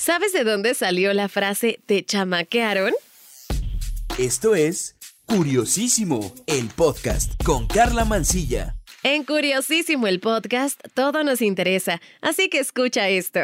¿Sabes de dónde salió la frase te chamaquearon? Esto es Curiosísimo, el podcast con Carla Mancilla. En Curiosísimo el podcast, todo nos interesa, así que escucha esto.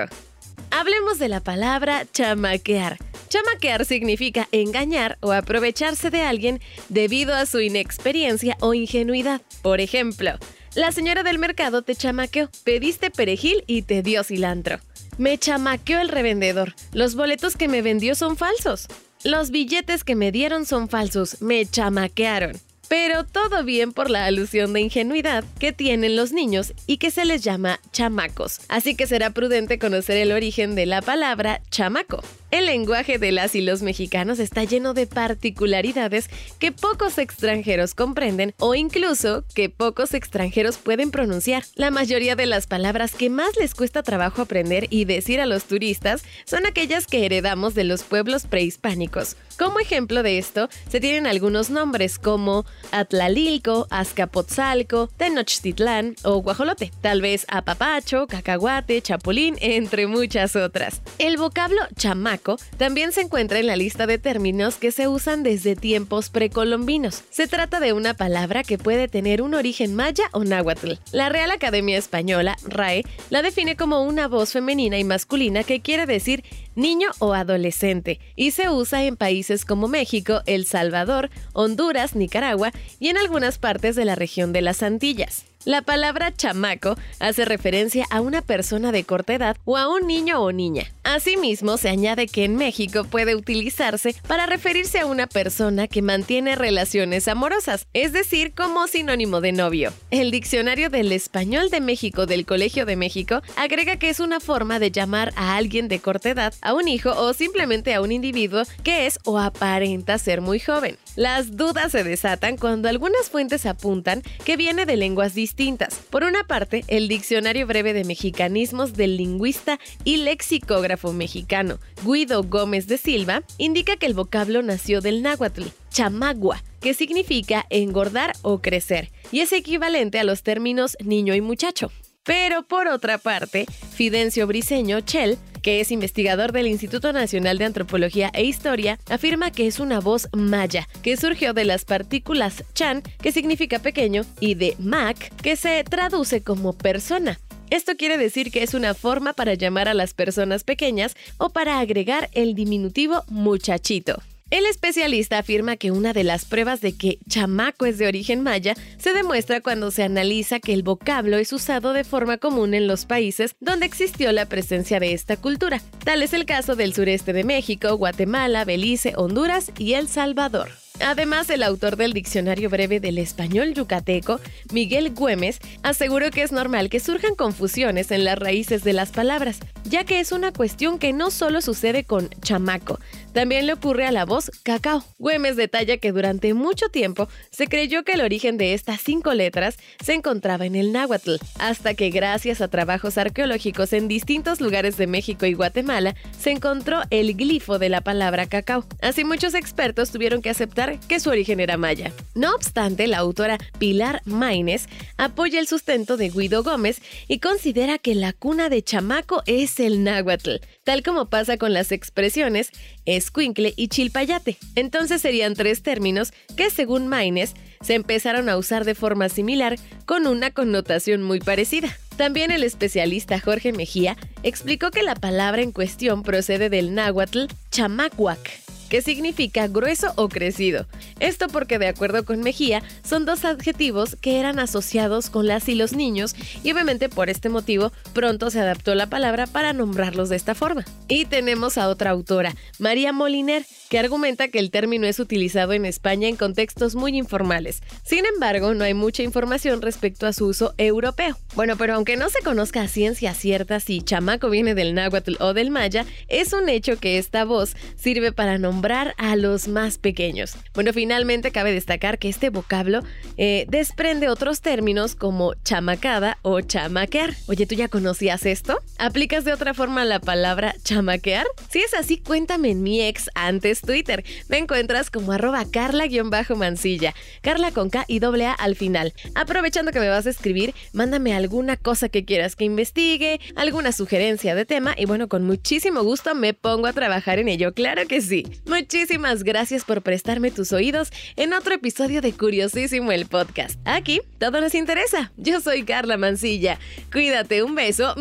Hablemos de la palabra chamaquear. Chamaquear significa engañar o aprovecharse de alguien debido a su inexperiencia o ingenuidad. Por ejemplo, la señora del mercado te chamaqueó, pediste perejil y te dio cilantro. Me chamaqueó el revendedor. Los boletos que me vendió son falsos. Los billetes que me dieron son falsos. Me chamaquearon. Pero todo bien por la alusión de ingenuidad que tienen los niños y que se les llama chamacos. Así que será prudente conocer el origen de la palabra chamaco. El lenguaje de las y los mexicanos está lleno de particularidades que pocos extranjeros comprenden o incluso que pocos extranjeros pueden pronunciar. La mayoría de las palabras que más les cuesta trabajo aprender y decir a los turistas son aquellas que heredamos de los pueblos prehispánicos. Como ejemplo de esto, se tienen algunos nombres como Atlalilco, Azcapotzalco, Tenochtitlán o Guajolote, tal vez Apapacho, Cacahuate, Chapulín, entre muchas otras. El vocablo chamaco también se encuentra en la lista de términos que se usan desde tiempos precolombinos. Se trata de una palabra que puede tener un origen maya o náhuatl. La Real Academia Española, RAE, la define como una voz femenina y masculina que quiere decir niño o adolescente, y se usa en países como México, El Salvador, Honduras, Nicaragua y en algunas partes de la región de las Antillas. La palabra chamaco hace referencia a una persona de corta edad o a un niño o niña. Asimismo, se añade que en México puede utilizarse para referirse a una persona que mantiene relaciones amorosas, es decir, como sinónimo de novio. El Diccionario del Español de México del Colegio de México agrega que es una forma de llamar a alguien de corta edad, a un hijo o simplemente a un individuo que es o aparenta ser muy joven. Las dudas se desatan cuando algunas fuentes apuntan que viene de lenguas distintas por una parte, el Diccionario Breve de Mexicanismos del lingüista y lexicógrafo mexicano Guido Gómez de Silva indica que el vocablo nació del náhuatl, chamagua, que significa engordar o crecer, y es equivalente a los términos niño y muchacho. Pero por otra parte, Fidencio Briseño Chell, que es investigador del Instituto Nacional de Antropología e Historia, afirma que es una voz maya, que surgió de las partículas chan, que significa pequeño, y de mac, que se traduce como persona. Esto quiere decir que es una forma para llamar a las personas pequeñas o para agregar el diminutivo muchachito. El especialista afirma que una de las pruebas de que chamaco es de origen maya se demuestra cuando se analiza que el vocablo es usado de forma común en los países donde existió la presencia de esta cultura. Tal es el caso del sureste de México, Guatemala, Belice, Honduras y El Salvador. Además, el autor del Diccionario Breve del Español Yucateco, Miguel Güemes, aseguró que es normal que surjan confusiones en las raíces de las palabras, ya que es una cuestión que no solo sucede con chamaco, también le ocurre a la voz cacao. Güemes detalla que durante mucho tiempo se creyó que el origen de estas cinco letras se encontraba en el náhuatl, hasta que gracias a trabajos arqueológicos en distintos lugares de México y Guatemala se encontró el glifo de la palabra cacao. Así muchos expertos tuvieron que aceptar que su origen era maya. No obstante, la autora Pilar Maines apoya el sustento de Guido Gómez y considera que la cuna de chamaco es el náhuatl, tal como pasa con las expresiones escuincle y chilpayate. Entonces serían tres términos que, según Maines, se empezaron a usar de forma similar con una connotación muy parecida. También el especialista Jorge Mejía explicó que la palabra en cuestión procede del náhuatl chamacuac, que significa grueso o crecido. Esto porque de acuerdo con Mejía, son dos adjetivos que eran asociados con las y los niños y obviamente por este motivo pronto se adaptó la palabra para nombrarlos de esta forma. Y tenemos a otra autora, María Moliner, que argumenta que el término es utilizado en España en contextos muy informales. Sin embargo, no hay mucha información respecto a su uso europeo. Bueno, pero aunque no se conozca a ciencia cierta si chamaco viene del náhuatl o del maya, es un hecho que esta voz sirve para nombrar a los más pequeños. Bueno, finalmente cabe destacar que este vocablo eh, desprende otros términos como chamacada o chamaquear. Oye, ¿tú ya conocías esto? ¿Aplicas de otra forma la palabra chamaquear? Si es así, cuéntame en mi ex antes Twitter. Me encuentras como arroba carla-mansilla. Carla con K y doble A al final. Aprovechando que me vas a escribir, mándame alguna cosa que quieras que investigue, alguna sugerencia de tema y bueno, con muchísimo gusto me pongo a trabajar en ello, claro que sí. Muchísimas gracias por prestarme tus oídos en otro episodio de Curiosísimo el podcast. Aquí todo nos interesa. Yo soy Carla Mancilla. Cuídate, un beso.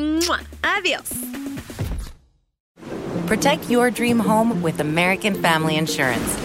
Adiós. Protect your dream home with American Family Insurance.